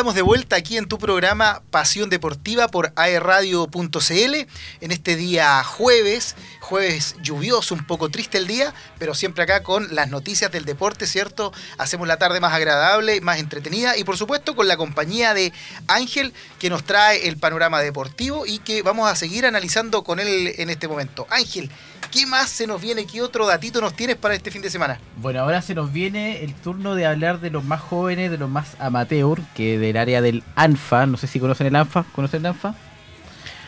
estamos de vuelta aquí en tu programa Pasión Deportiva por aerradio.cl en este día jueves, jueves lluvioso, un poco triste el día, pero siempre acá con las noticias del deporte, ¿cierto? Hacemos la tarde más agradable, más entretenida y por supuesto con la compañía de Ángel que nos trae el panorama deportivo y que vamos a seguir analizando con él en este momento. Ángel, ¿qué más se nos viene? ¿Qué otro datito nos tienes para este fin de semana? Bueno, ahora se nos viene el turno de hablar de los más jóvenes, de los más amateur, que del área del ANFA. No sé si conocen el ANFA. ¿Conocen el ANFA?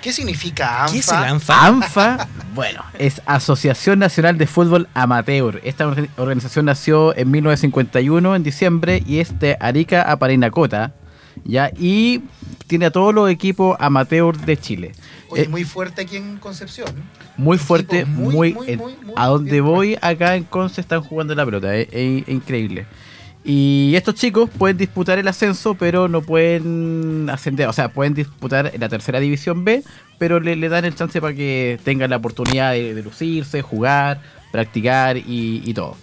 ¿Qué significa ANFA? ¿Qué es el ANFA? ANFA, bueno, es Asociación Nacional de Fútbol Amateur. Esta orga- organización nació en 1951, en diciembre, y es de Arica a Parinacota. ¿Ya? Y tiene a todos los equipos amateur de Chile. Oye, Eh, muy fuerte aquí en Concepción. muy equipo fuerte, muy, muy, muy, muy, muy a donde voy acá en Conce están jugando la pelota, es, increíble. Y estos chicos pueden disputar el ascenso, pero no pueden ascender, o sea, pueden disputar en la tercera división B, pero le, le dan el chance para que tengan la oportunidad de, de lucirse, jugar, practicar y, y todo.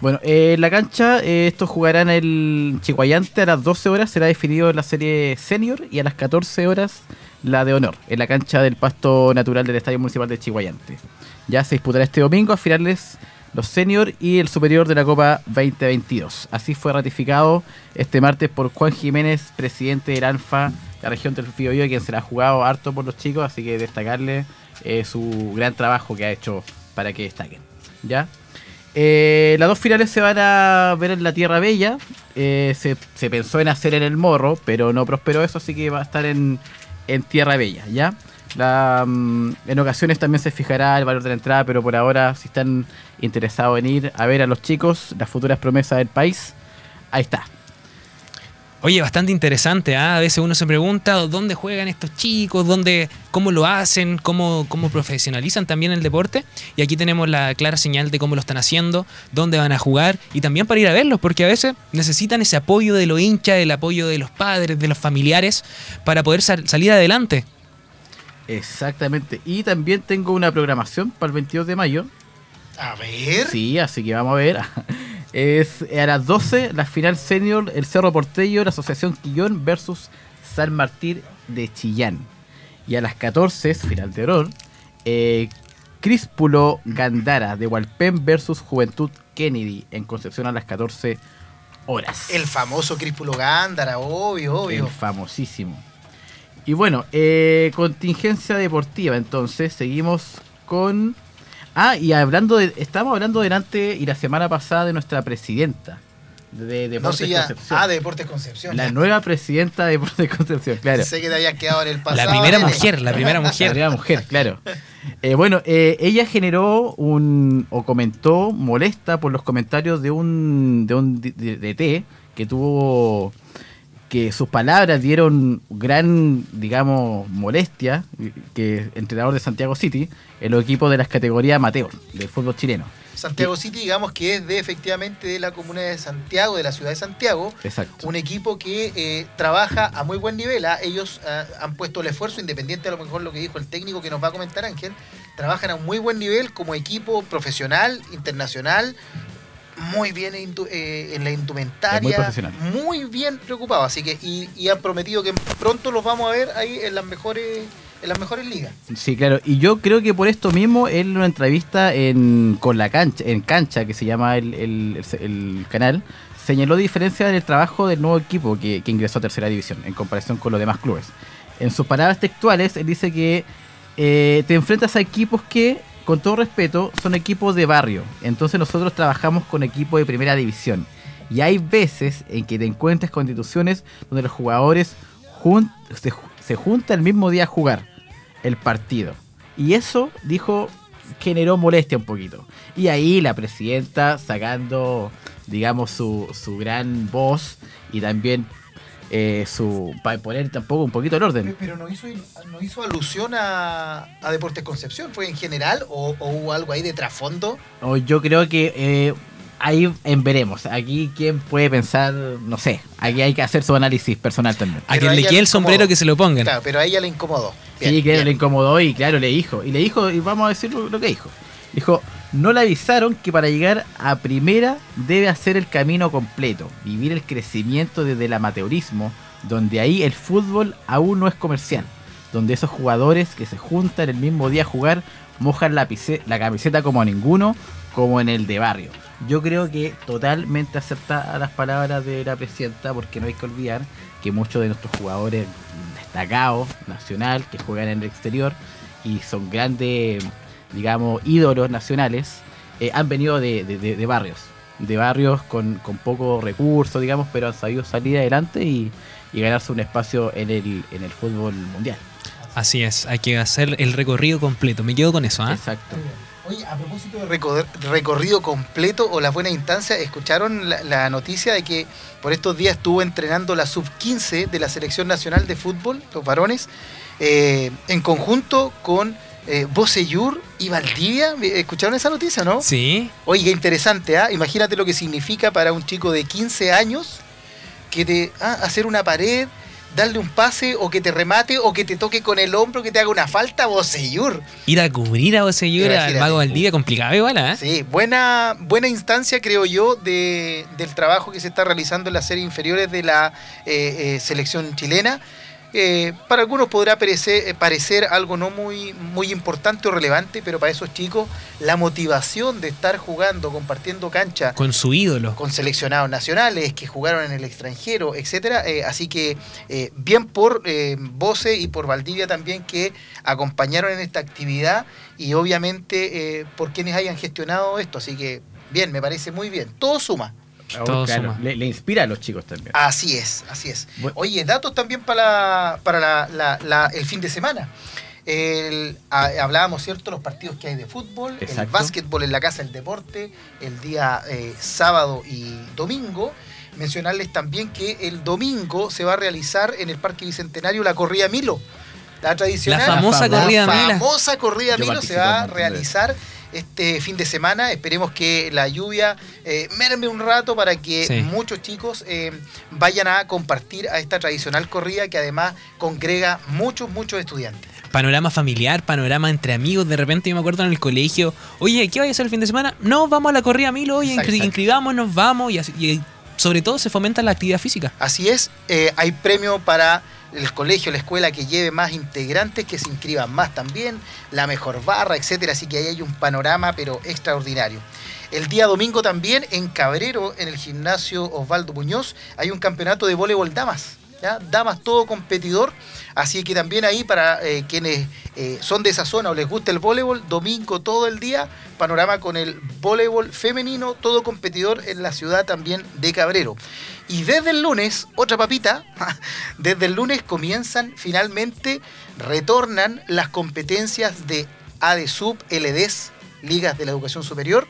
Bueno, eh, en la cancha eh, estos jugarán el Chihuayante a las 12 horas, será definido la serie senior y a las 14 horas la de honor, en la cancha del pasto natural del Estadio Municipal de Chihuayante. Ya se disputará este domingo a finales los senior y el superior de la Copa 2022. Así fue ratificado este martes por Juan Jiménez, presidente del ANFA, la región del Biobío, quien se ha jugado harto por los chicos, así que destacarle eh, su gran trabajo que ha hecho para que destaquen. ¿Ya? Eh, las dos finales se van a ver en la Tierra Bella. Eh, se, pensó en hacer en el Morro, pero no prosperó eso, así que va a estar en, en Tierra Bella, ¿ya? Mm, en ocasiones también se fijará el valor de la entrada, pero por ahora, si están interesados en ir a ver a los chicos, las futuras promesas del país, ahí está. Oye, bastante interesante. ¿ah? A veces uno se pregunta dónde juegan estos chicos, dónde, cómo lo hacen, cómo, cómo profesionalizan también el deporte. Y aquí tenemos la clara señal de cómo lo están haciendo, dónde van a jugar y también para ir a verlos, porque a veces necesitan ese apoyo de los hinchas, el apoyo de los padres, de los familiares, para poder sal- salir adelante. Exactamente. Y también tengo una programación para el 22 de mayo. A ver. Sí, así que vamos a ver. Es a las 12 la final senior, el Cerro Portello, la Asociación Quillón versus San Martín de Chillán. Y a las 14 es final de honor, eh, Críspulo Gandara de Hualpén versus Juventud Kennedy en Concepción a las 14 horas. El famoso Críspulo Gándara, obvio, obvio. El famosísimo. Y bueno, eh, contingencia deportiva, entonces seguimos con... Ah, y hablando de... Estábamos hablando delante y la semana pasada de nuestra presidenta de no, Deportes ya. Concepción. Ah, de Deportes Concepción. la ya. nueva presidenta de Deportes Concepción, claro. Sé que te habías quedado en el pasado. La primera mujer, la primera La mujer. primera mujer, claro. Eh, bueno, eh, ella generó un. o comentó molesta por los comentarios de un. de un DT que tuvo. Que sus palabras dieron gran, digamos, molestia, que entrenador de Santiago City, en los equipos de las categorías amateur del fútbol chileno. Santiago City, digamos que es de efectivamente de la comuna de Santiago, de la ciudad de Santiago. Exacto. Un equipo que eh, trabaja a muy buen nivel. ¿ah? Ellos ah, han puesto el esfuerzo, independiente a lo mejor lo que dijo el técnico que nos va a comentar Ángel. Trabajan a un muy buen nivel como equipo profesional, internacional. Muy bien eh, en la indumentaria. Muy profesional. muy bien preocupado. Así que, y, y han prometido que pronto los vamos a ver ahí en las mejores, en las mejores ligas. Sí, claro. Y yo creo que por esto mismo, él en una entrevista en, con la cancha, en cancha, que se llama el, el- el- el canal, señaló diferencia del trabajo del nuevo equipo que, que ingresó a tercera división en comparación con los demás clubes. En sus palabras textuales, él dice que eh, te enfrentas a equipos que, con todo respeto, son equipos de barrio. Entonces nosotros trabajamos con equipos de primera división. Y hay veces en que te encuentras con instituciones donde los jugadores se, se juntan el mismo día a jugar el partido. Y eso, dijo, generó molestia un poquito. Y ahí la presidenta sacando, digamos, su, su gran voz y también eh, su para poner tampoco un poquito el orden. Pero no hizo, no hizo alusión a, a Deportes Concepción. ¿Fue en general o, o hubo algo ahí de trasfondo? O yo creo que eh, ahí en veremos. Aquí quién puede pensar, no sé. Aquí hay que hacer su análisis personal también. A Pero quien a le ella quede le el sombrero incomodó. que se lo pongan. Claro, pero a ella le incomodó. sí, claro, bien. le incomodó y claro, le dijo. Y le dijo, y vamos a decir lo, lo que dijo. Dijo, no le avisaron que para llegar a primera debe hacer el camino completo, vivir el crecimiento desde el amateurismo, donde ahí el fútbol aún no es comercial, donde esos jugadores que se juntan el mismo día a jugar mojan la, camiseta como a ninguno, como en el de barrio. Yo creo que totalmente acertadas las palabras de la presidenta, porque no hay que olvidar que muchos de nuestros jugadores destacados, nacional, que juegan en el exterior y son grandes, digamos, ídolos nacionales, eh, han venido de, de- de- de barrios, de barrios con, con pocos recursos, digamos, pero han sabido salir adelante y, y ganarse un espacio en el, en el fútbol mundial. Así es, hay que hacer el recorrido completo. Me quedo con eso, ¿ah? Exacto. Oye, a propósito de recor- recorrido completo o las buenas instancias, ¿escucharon la, la noticia de que por estos días estuvo entrenando la sub-15 de la Selección Nacional de Fútbol, los varones, eh, en conjunto con eh, Bocellur y Valdivia? ¿Escucharon esa noticia, no? Sí. Oye, qué interesante, ¿ah? Imagínate lo que significa para un chico de 15 años que te ah, hacer una pared, darle un pase o que te remate o que te toque con el hombro, que te haga una falta, Bocellur. Ir a cubrir a Bocellura, al. Mago Valdivia, complicado igual, ¿ah? Sí, buena, buena instancia, creo yo, de, del trabajo que se está realizando en las series inferiores de la eh, eh, selección chilena. Eh, para algunos podrá parecer, eh, parecer algo no muy, muy importante o relevante, pero para esos chicos la motivación de estar jugando, compartiendo cancha Con su ídolo. con seleccionados nacionales que jugaron en el extranjero, etcétera. Eh, así que eh, bien por Voce y por Valdivia también que acompañaron en esta actividad y obviamente eh, por quienes hayan gestionado esto. Así que bien, me parece muy bien. Todo suma. Todo Claro, suma. le, le inspira a los chicos también. Así es, así es. Oye, datos también para, para la- la- la- el fin de semana. El- a- hablábamos, ¿cierto?, los partidos que hay de fútbol, el básquetbol en la Casa del Deporte, el día eh, sábado y domingo. Mencionarles también que el domingo se va a realizar en el Parque Bicentenario la corrida Milo. La tradicional. La famosa La corrida La Mila. famosa corrida Milo se va a de realizar este fin de semana. Esperemos que la lluvia eh, merme un rato para que Sí. muchos chicos eh, vayan a compartir a esta tradicional corrida que además congrega muchos, muchos estudiantes. Panorama familiar, panorama entre amigos. De repente yo me acuerdo en el colegio, oye, ¿qué vaya a hacer el fin de semana? No, vamos a la corrida Milo, oye, inscri- inscribámonos, vamos. Y, así- y sobre todo se fomenta la actividad física. Así es, eh, hay premio para el colegio, la escuela que lleve más integrantes, que se inscriban más también, la mejor barra, etcétera. Así que ahí hay un panorama, pero extraordinario. El día domingo también en Cabrero, en el gimnasio Osvaldo Muñoz, hay un campeonato de voleibol damas. ¿ya? Damas todo competidor. Así que también ahí para eh, quienes eh, son de esa zona o les gusta el voleibol, domingo todo el día, panorama con el voleibol femenino, todo competidor en la ciudad también de Cabrero. Y desde el lunes, otra papita, desde el lunes comienzan finalmente, retornan las competencias de ADSUB, LDS, Ligas de la Educación Superior.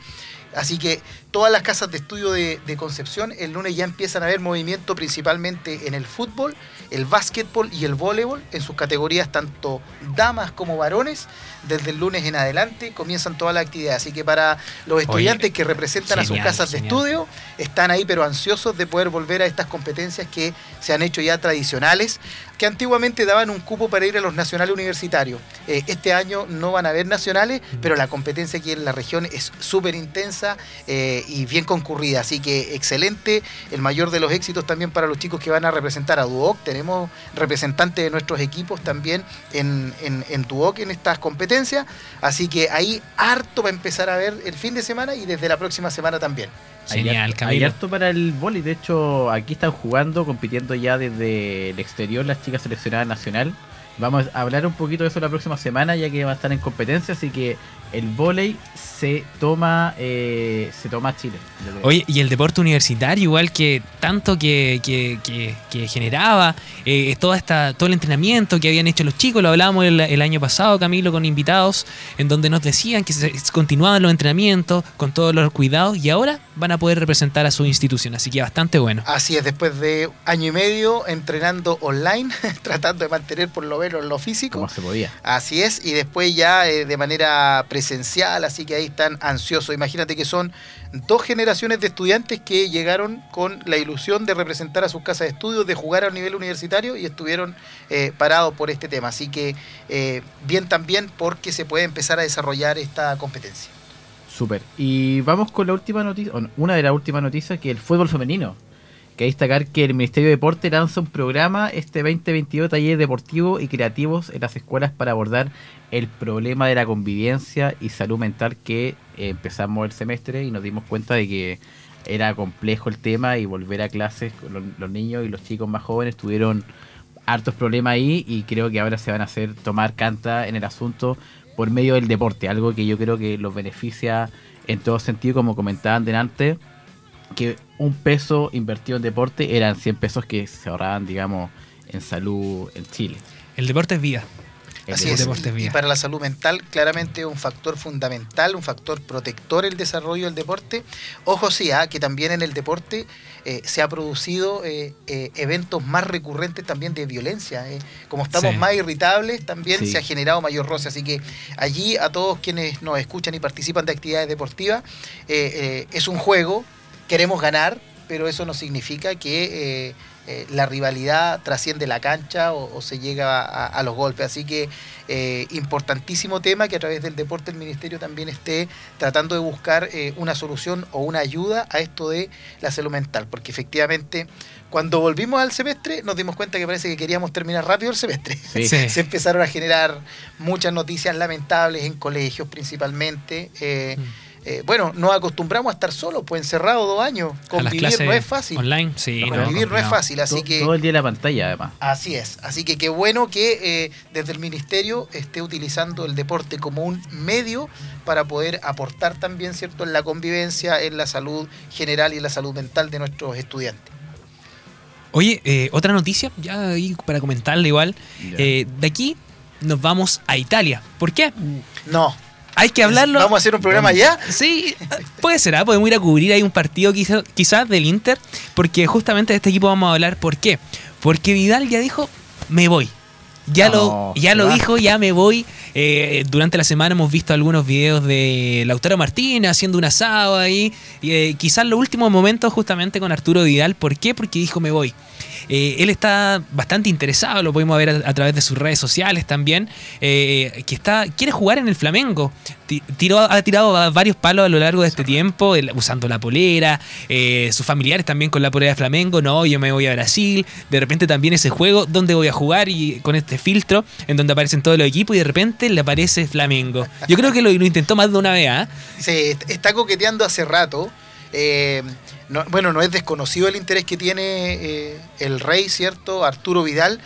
Así que todas las casas de estudio de, de Concepción el lunes ya empiezan a ver movimiento principalmente en el fútbol, el básquetbol y el voleibol en sus categorías tanto damas como varones. Desde el lunes en adelante comienzan todas las actividades. Así que para los estudiantes que representan a sus genial, casas de estudio, están ahí pero ansiosos de poder volver a estas competencias que se han hecho ya tradicionales, que antiguamente daban un cupo para ir a los nacionales universitarios. Eh, este año no van a haber nacionales, pero la competencia aquí en la región es súper intensa eh, y bien concurrida, así que excelente, el mayor de los éxitos también para los chicos que van a representar a Duoc, tenemos representantes de nuestros equipos también en, en, en Duoc en estas competencias, así que ahí harto va a empezar a ver el fin de semana y desde la próxima semana también. Genial, harto- Hay harto para el vóley. De hecho, aquí están jugando, compitiendo ya desde el exterior las chicas seleccionadas nacional. Vamos a hablar un poquito de eso la próxima semana, ya que va a estar en competencia. Así que el vóley se toma eh, se toma a Chile. Oye, y el deporte universitario, igual que tanto que, que- que- que generaba eh, toda esta, todo el entrenamiento que habían hecho los chicos, lo hablábamos el, el año pasado, Camilo, con invitados, en donde nos decían que se, se continuaban los entrenamientos con todos los cuidados y ahora van a poder representar a su institución, así que bastante bueno. Así es, después de año y medio entrenando online, tratando de mantener por lo menos lo físico. Como se podía. Así es, y después ya eh, de manera presencial, así que ahí están ansiosos. Imagínate que son dos generaciones de estudiantes que llegaron con la ilusión de representar a sus casas de estudios, de jugar a nivel universitario y estuvieron eh, parados por este tema. Así que eh, bien también porque se puede empezar a desarrollar esta competencia. Súper. Y vamos con la última noticia, una de las últimas noticias, que el fútbol femenino. Que destacar que el Ministerio de Deporte lanza un programa este 2022 talleres deportivos y creativos en las escuelas para abordar el problema de la convivencia y salud mental que eh, empezamos el semestre y nos dimos cuenta de que era complejo el tema y volver a clases los, los niños y los chicos más jóvenes tuvieron hartos problemas ahí y creo que ahora se van a hacer tomar canta en el asunto por medio del deporte, algo que yo creo que los beneficia en todo sentido, como comentaban delante, que un peso invertido en deporte eran 100 pesos que se ahorraban, digamos, en salud en Chile. El deporte es vida. El Así El es. deporte es Y vida. para la salud mental, claramente un factor fundamental, un factor protector el desarrollo del deporte. Ojo sí, ah, que también en el deporte eh, se ha producido eh, eh, eventos más recurrentes también de violencia. eh. Como estamos Sí. más irritables, también Sí. se ha generado mayor roce. Así que allí a todos quienes nos escuchan y participan de actividades deportivas, eh, eh, es un juego, queremos ganar, pero eso no significa que... eh, eh, la rivalidad trasciende la cancha o, o se llega a, a los golpes. Así que eh, importantísimo tema que a través del deporte el Ministerio también esté tratando de buscar eh, una solución o una ayuda a esto de la salud mental. Porque efectivamente, cuando volvimos al semestre, nos dimos cuenta que parece que queríamos terminar rápido el semestre. Sí. Sí. Se empezaron a generar muchas noticias lamentables en colegios principalmente. Eh, Mm. Eh, bueno, nos acostumbramos a estar solos, pues encerrados dos años. A las Convivir clases no es fácil. online, sí. No, no, Convivir no es fácil, así todo, que... todo el día en la pantalla, además. Así es, así que qué bueno que eh, desde el ministerio esté utilizando el deporte como un medio para poder aportar también, ¿cierto?, en la convivencia, en la salud general y en la salud mental de nuestros estudiantes. Oye, eh, otra noticia, ya ahí para comentarle igual. Eh, de aquí nos vamos a Italia. ¿Por qué? No, Hay que hablarlo. ¿Vamos a hacer un programa ya? Sí, puede ser, ¿ah? podemos ir a cubrir ahí un partido quizá- quizás del Inter, porque justamente de este equipo vamos a hablar. ¿Por qué? Porque Vidal ya dijo, me voy. Ya No, lo, ya lo va. dijo, ya me voy. Eh, durante la semana hemos visto algunos videos de Lautaro Martínez haciendo un asado ahí. Y, eh, quizás los últimos momentos justamente con Arturo Vidal. ¿Por qué? Porque dijo me voy. Eh, él está bastante interesado, lo podemos ver a, a través de sus redes sociales también, eh, que está quiere jugar en el Flamengo. Tiró, ha tirado varios palos a lo largo de este tiempo, el- usando la polera, eh, sus familiares también con la polera de Flamengo, no, yo me voy a Brasil, de repente también ese juego, ¿dónde voy a jugar? Y con este filtro en donde aparecen todos los equipos y de repente le aparece Flamengo. Yo creo que lo, lo intentó más de una vez, se est- está coqueteando hace rato. Eh, no- bueno, no es desconocido el interés que tiene eh, el rey, ¿cierto? Arturo Vidal,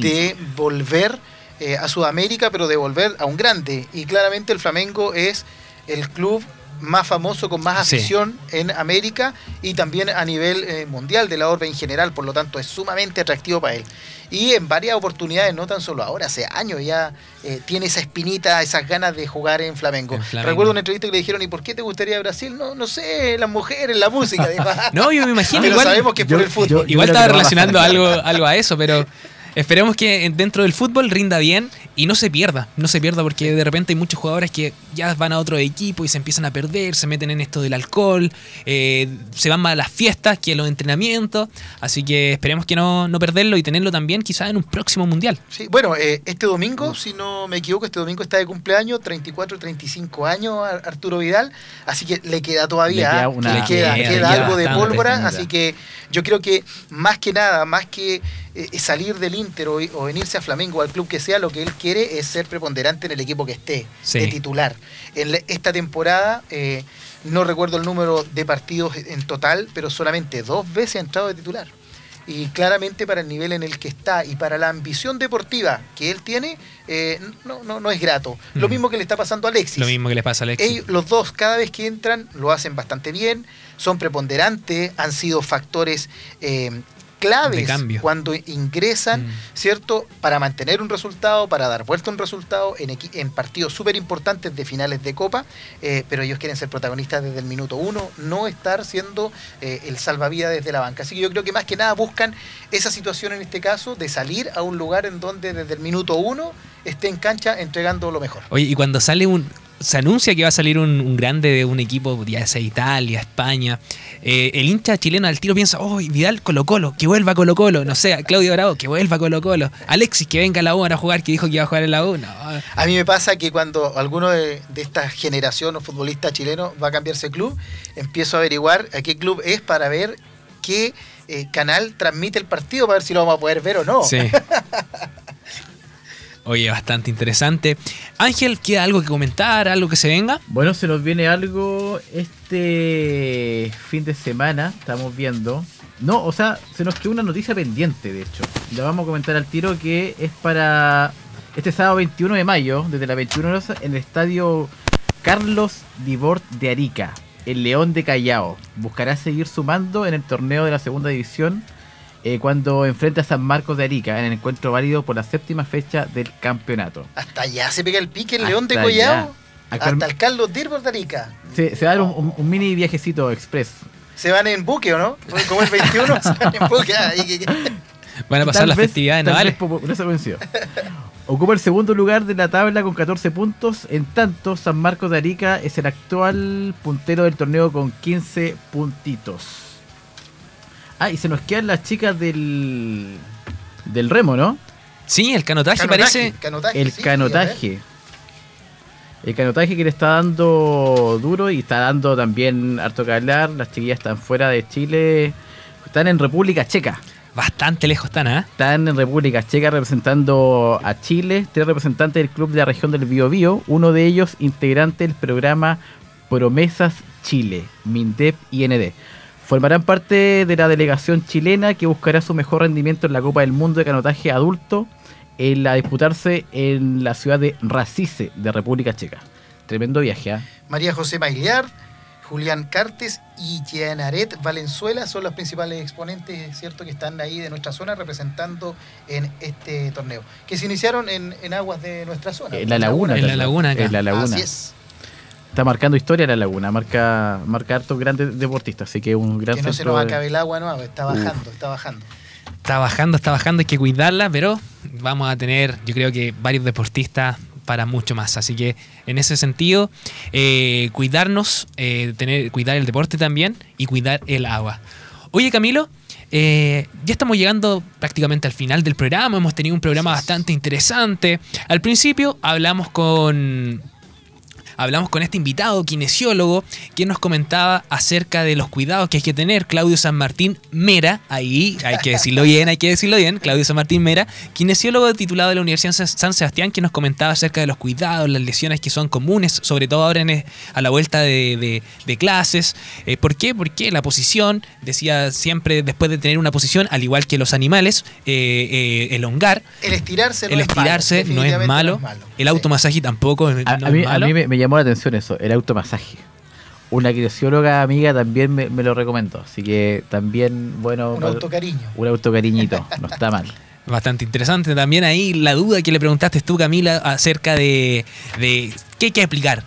de volver eh, a Sudamérica, pero de volver a un grande. Y claramente el Flamengo es el club más famoso, con más Sí. afición en América y también a nivel eh, mundial de la orbe en general, por lo tanto es sumamente atractivo para él. Y en varias oportunidades, no tan solo ahora, hace años ya eh, tiene esa espinita, esas ganas de jugar en Flamengo. En Flamengo. Recuerdo una entrevista que le dijeron, ¿y por qué te gustaría Brasil? No, no sé, las mujeres, la música. No, yo me imagino Pero igual. sabemos que es por yo- el fútbol. yo- Igual estaba relacionando algo, algo a eso, pero esperemos que dentro del fútbol rinda bien y no se pierda. No se pierda porque de repente hay muchos jugadores que ya van a otro equipo y se empiezan a perder, se meten en esto del alcohol, eh, se van más a las fiestas que a los entrenamientos. Así que esperemos que no, no perderlo y tenerlo también quizás en un próximo mundial. Sí, bueno, eh, este domingo, si no me equivoco, este domingo está de cumpleaños, 34, 35 años a Arturo Vidal, así que le queda todavía, Le queda ¿ah? una- le queda, le queda queda algo de pólvora, así que yo creo que más que nada, más que eh, salir del Inter o, o venirse a Flamengo o al club que sea, lo que él quiere es ser preponderante en el equipo que esté, Sí. de titular. En la- esta temporada, eh, no recuerdo el número de partidos en total, pero solamente dos veces ha entrado de titular. Y claramente para el nivel en el que está y para la ambición deportiva que él tiene, eh, no, no, no es grato. Lo Mm. mismo que le está pasando a Alexis. Lo mismo que les pasa a Alexis. Ellos- los dos, cada vez que entran, lo hacen bastante bien, son preponderantes, han sido factores eh, claves cuando ingresan, Mm. ¿cierto? Para mantener un resultado, para dar vuelta a un resultado en partidos súper importantes de finales de Copa, eh, pero ellos quieren ser protagonistas desde el minuto uno, no estar siendo eh, el salvavidas desde la banca. Así que yo creo que más que nada buscan esa situación en este caso de salir a un lugar en donde desde el minuto uno esté en cancha entregando lo mejor. Oye, y cuando sale un. Se anuncia que va a salir un, un grande de un equipo, ya sea Italia, España. Eh, el hincha chileno al tiro piensa, oh, Vidal Colo Colo, que vuelva Colo Colo. No sé, Claudio Bravo, que vuelva Colo Colo. Alexis, que venga a la U a jugar, que dijo que iba a jugar en la U. No, A mí me pasa que cuando alguno de, de esta generación o futbolista chileno va a cambiarse de club, empiezo a averiguar a qué club es para ver qué eh, canal transmite el partido para ver si lo vamos a poder ver o no. Sí. Oye, bastante interesante. Ángel, ¿queda algo que comentar? ¿Algo que se venga? Bueno, se nos viene algo este fin de semana, estamos viendo. No, o sea, se nos quedó una noticia pendiente, de hecho. La vamos a comentar al tiro que es para este sábado 21 de mayo, desde las 21 horas, en el estadio Carlos Dibort de Arica, el León de Callao. Buscará seguir sumando en el torneo de la segunda división eh, cuando enfrenta a San Marcos de Arica en el encuentro válido por la séptima fecha del campeonato. Hasta allá se pega el pique el Hasta León de. Collao. Actual- Hasta el Carlos Dirbo de Arica. Se, se va a dar un, un- un mini viajecito express. Se van en buque, ¿o no? Como el 21, se van en buque. Van a pasar Tal las vez- festividades navales. por eso coincidió. Ocupa el segundo lugar de la tabla con 14 puntos. En tanto, San Marcos de Arica es el actual puntero del torneo con 15 puntitos. Ah, y se nos quedan las chicas del, del remo, ¿no? Sí, el canotaje, Canotaje, parece. canotaje, El sí, canotaje. El canotaje que le está dando duro y está dando también harto que hablar. Las chiquillas están fuera de Chile. Están en República Checa. Bastante lejos están, ¿ah? Están en República Checa representando a Chile, tres representantes del club de la región del Biobío, uno de ellos integrante del programa Promesas Chile, MINDEP y ND. Formarán parte de la delegación chilena que buscará su mejor rendimiento en la Copa del Mundo de Canotaje Adulto en la disputarse en la ciudad de Racice de República Checa. Tremendo viaje, ¿ah? María José Mailiar, Julián Cartes y Jeanaret Valenzuela son los principales exponentes, ¿cierto?, que están ahí de nuestra zona representando en este torneo. Que se iniciaron en, en aguas de nuestra zona. En la laguna. En la laguna acá. En la laguna. Así es. Está marcando historia la laguna, marca, marca hartos grandes deportistas, así que un gran Que no se nos de- acabe el agua, no, está Uf. bajando, está bajando. Está bajando, está bajando, hay que cuidarla, pero vamos a tener, yo creo que varios deportistas para mucho más. Así que en ese sentido, eh, cuidarnos, eh, tener, cuidar el deporte también y cuidar el agua. Oye Camilo, eh, ya estamos llegando prácticamente al final del programa, hemos tenido un programa bastante interesante. Al principio hablamos con hablamos con este invitado, kinesiólogo, quien nos comentaba acerca de los cuidados que hay que tener. Claudio San Martín Mera, ahí hay que decirlo bien, hay que decirlo bien. Claudio San Martín Mera, kinesiólogo titulado de la Universidad San Sebastián, que nos comentaba acerca de los cuidados, las lesiones que son comunes, sobre todo ahora en, a la vuelta de, de- de clases. Eh, ¿Por qué? Porque la posición, decía siempre después de tener una posición, al igual que los animales, eh, eh, elongar. El estirarse no El es malo, estirarse no es malo. El Sí. automasaje tampoco es A, no a es mí, a malo. mí me, me llamó la atención eso, el automasaje. Una kinesióloga amiga también me, me lo recomendó, así que también, bueno, Un autocariño. un autocariñito, no está mal. Bastante interesante también ahí la duda que le preguntaste tú, Camila, acerca de, de qué hay que aplicar,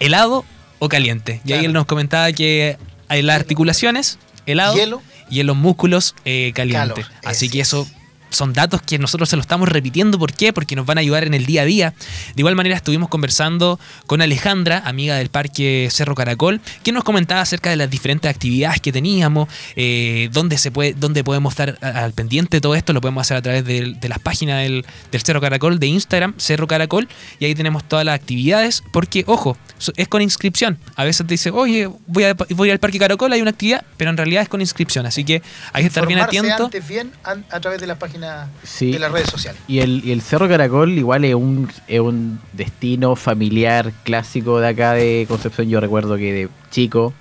helado o caliente. Y ahí él nos comentaba que hay las articulaciones, helado, Hielo. y en los músculos, eh, caliente. Calor, Así que es. eso son datos que nosotros se lo estamos repitiendo. ¿Por qué? Porque nos van a ayudar en el día a día. De igual manera estuvimos conversando con Alejandra, amiga del Parque Cerro Caracol, que nos comentaba acerca de las diferentes actividades que teníamos, eh, dónde, se puede, dónde podemos estar al pendiente de todo esto. Lo podemos hacer a través de, las páginas del, del Cerro Caracol, de Instagram, Cerro Caracol, y ahí tenemos todas las actividades, porque, ojo, es con inscripción. A veces te dice, oye, voy, a, voy al Parque Caracol, hay una actividad, pero en realidad es con inscripción. Así que hay que estar bien atento. antes bien an- a través de las páginas Sí. de las redes sociales. Y el, y el Cerro Caracol igual es un, es un destino familiar clásico de acá de Concepción. Yo recuerdo que de chico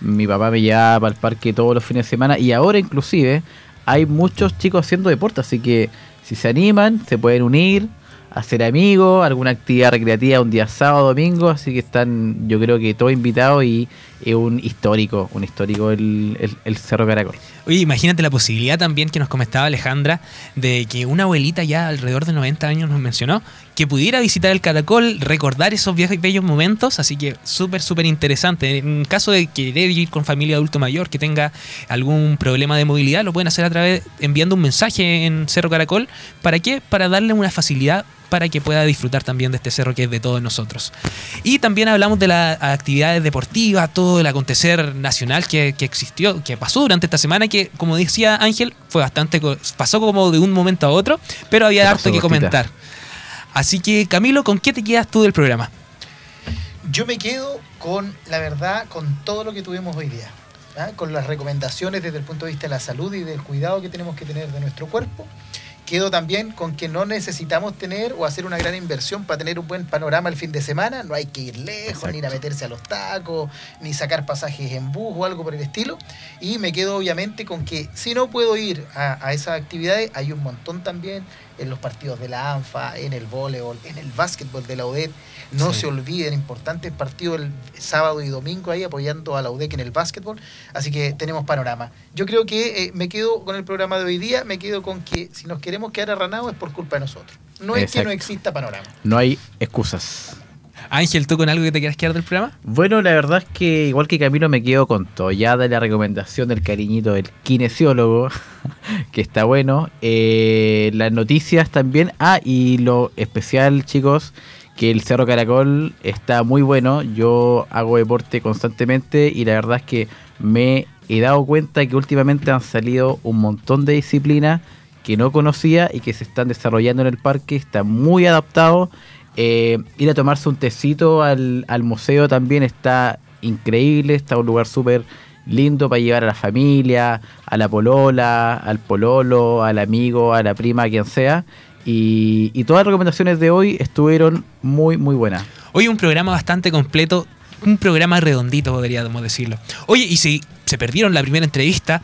mi papá me llevaba para el parque todos los fines de semana y ahora inclusive hay muchos chicos haciendo deporte, así que si se animan se pueden unir, hacer amigos, alguna actividad recreativa un día sábado, domingo, así que están yo creo que todos invitados y es un histórico, un histórico el, el- el Cerro Caracol. Oye, imagínate la posibilidad también que nos comentaba Alejandra de que una abuelita ya alrededor de 90 años nos mencionó que pudiera visitar el Caracol, recordar esos viejos bellos momentos, así que súper, súper interesante. En caso de querer ir con familia adulto mayor que tenga algún problema de movilidad, lo pueden hacer a través, enviando un mensaje en Cerro Caracol. ¿Para qué? Para darle una facilidad para que pueda disfrutar también de este cerro que es de todos nosotros. Y también hablamos de las actividades deportivas, todo el acontecer nacional que, que existió, que pasó durante esta semana, que como decía Ángel, fue bastante, pasó como de un momento a otro, pero había harto que comentar. Así que Camilo, ¿con qué te quedas tú del programa? Yo me quedo con, la verdad, con todo lo que tuvimos hoy día. ¿ah? Con las recomendaciones desde el punto de vista de la salud y del cuidado que tenemos que tener de nuestro cuerpo. Quedo también con que no necesitamos tener o hacer una gran inversión para tener un buen panorama el fin de semana. No hay que ir lejos, ni ir a meterse a los tacos, ni sacar pasajes en bus o algo por el estilo. Y me quedo obviamente con que si no puedo ir a, a esas actividades, hay un montón también en los partidos de la ANFA, en el voleibol, en el básquetbol de la UDET. No Sí. se olviden, importantes partidos el sábado y domingo ahí apoyando a la UDEC en el básquetbol. Así que tenemos panorama. Yo creo que eh, me quedo con el programa de hoy día, me quedo con que si nos queremos quedar arranados es por culpa de nosotros. No es que no exista panorama. No hay excusas. Ángel, ¿tú con algo que te quieras quedar del programa? Bueno, la verdad es que igual que Camilo me quedo con. Ya de la recomendación del cariñito del kinesiólogo, que está bueno. Eh, las noticias también. Ah, y lo especial, chicos, que el Cerro Caracol está muy bueno. Yo hago deporte constantemente y la verdad es que me he dado cuenta que últimamente han salido un montón de disciplinas que no conocía y que se están desarrollando en el parque. Está muy adaptado. Eh, ir a tomarse un tecito al, al museo también está increíble, está un lugar súper lindo para llevar a la familia, a la polola, al pololo, al amigo, a la prima, a quien sea. Y, y todas las recomendaciones de hoy estuvieron muy, muy buenas. Hoy un programa bastante completo, un programa redondito, podríamos decirlo. Oye, y si se perdieron la primera entrevista,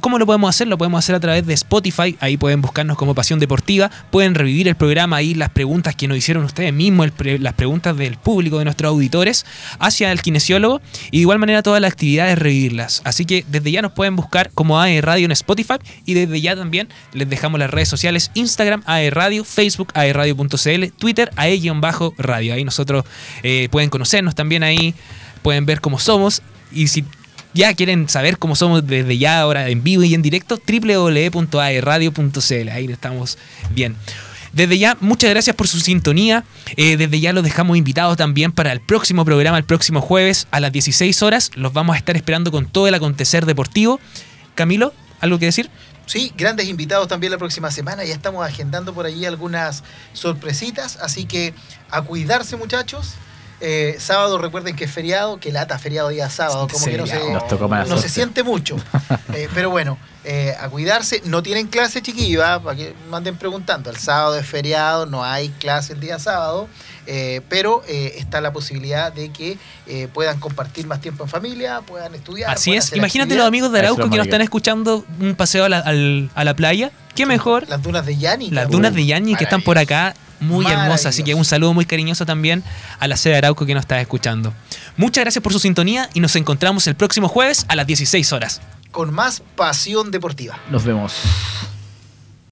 ¿cómo lo podemos hacer? Lo podemos hacer a través de Spotify, ahí pueden buscarnos como Pasión Deportiva, pueden revivir el programa ahí, las preguntas que nos hicieron ustedes mismos, las preguntas del público, de nuestros auditores, hacia el kinesiólogo, y de igual manera todas las actividades revivirlas. Así que desde ya nos pueden buscar como AE Radio en Spotify, y desde ya también les dejamos las redes sociales, Instagram, AE Radio, Facebook, aeradio.cl, Twitter, AE-radio. Ahí nosotros eh, pueden conocernos también ahí, pueden ver cómo somos, y si ya quieren saber cómo somos desde ya ahora en vivo y en directo, www.aeradio.cl. Ahí estamos bien. Desde ya, muchas gracias por su sintonía. Eh, desde ya los dejamos invitados también para el próximo programa, el próximo jueves a las 16 horas. Los vamos a estar esperando con todo el acontecer deportivo. Camilo, ¿algo que decir? Sí, grandes invitados también la próxima semana. Ya estamos agendando por allí algunas sorpresitas. Así que a cuidarse, muchachos. Eh, sábado, recuerden que es feriado, que lata feriado día sábado, como que no se, Feriado. Nos tocó mala no se suerte. siente mucho. Eh, pero bueno, eh, a cuidarse. No tienen clase, chiquillos, ¿ah? para que manden preguntando. El sábado es feriado, no hay clase el día sábado. eh, pero eh, está la posibilidad de que eh, puedan compartir más tiempo en familia, puedan estudiar. Así puedan es. Imagínate actividad. los amigos de Arauco es que nos están escuchando un paseo a la, a la playa. ¿Qué mejor? Las dunas de Yani. Las dunas de Yañi que están por acá, muy hermosas. Así que un saludo muy cariñoso también a la sede de Arauco que nos está escuchando. Muchas gracias por su sintonía y nos encontramos el próximo jueves a las 16 horas. Con más pasión deportiva. Nos vemos.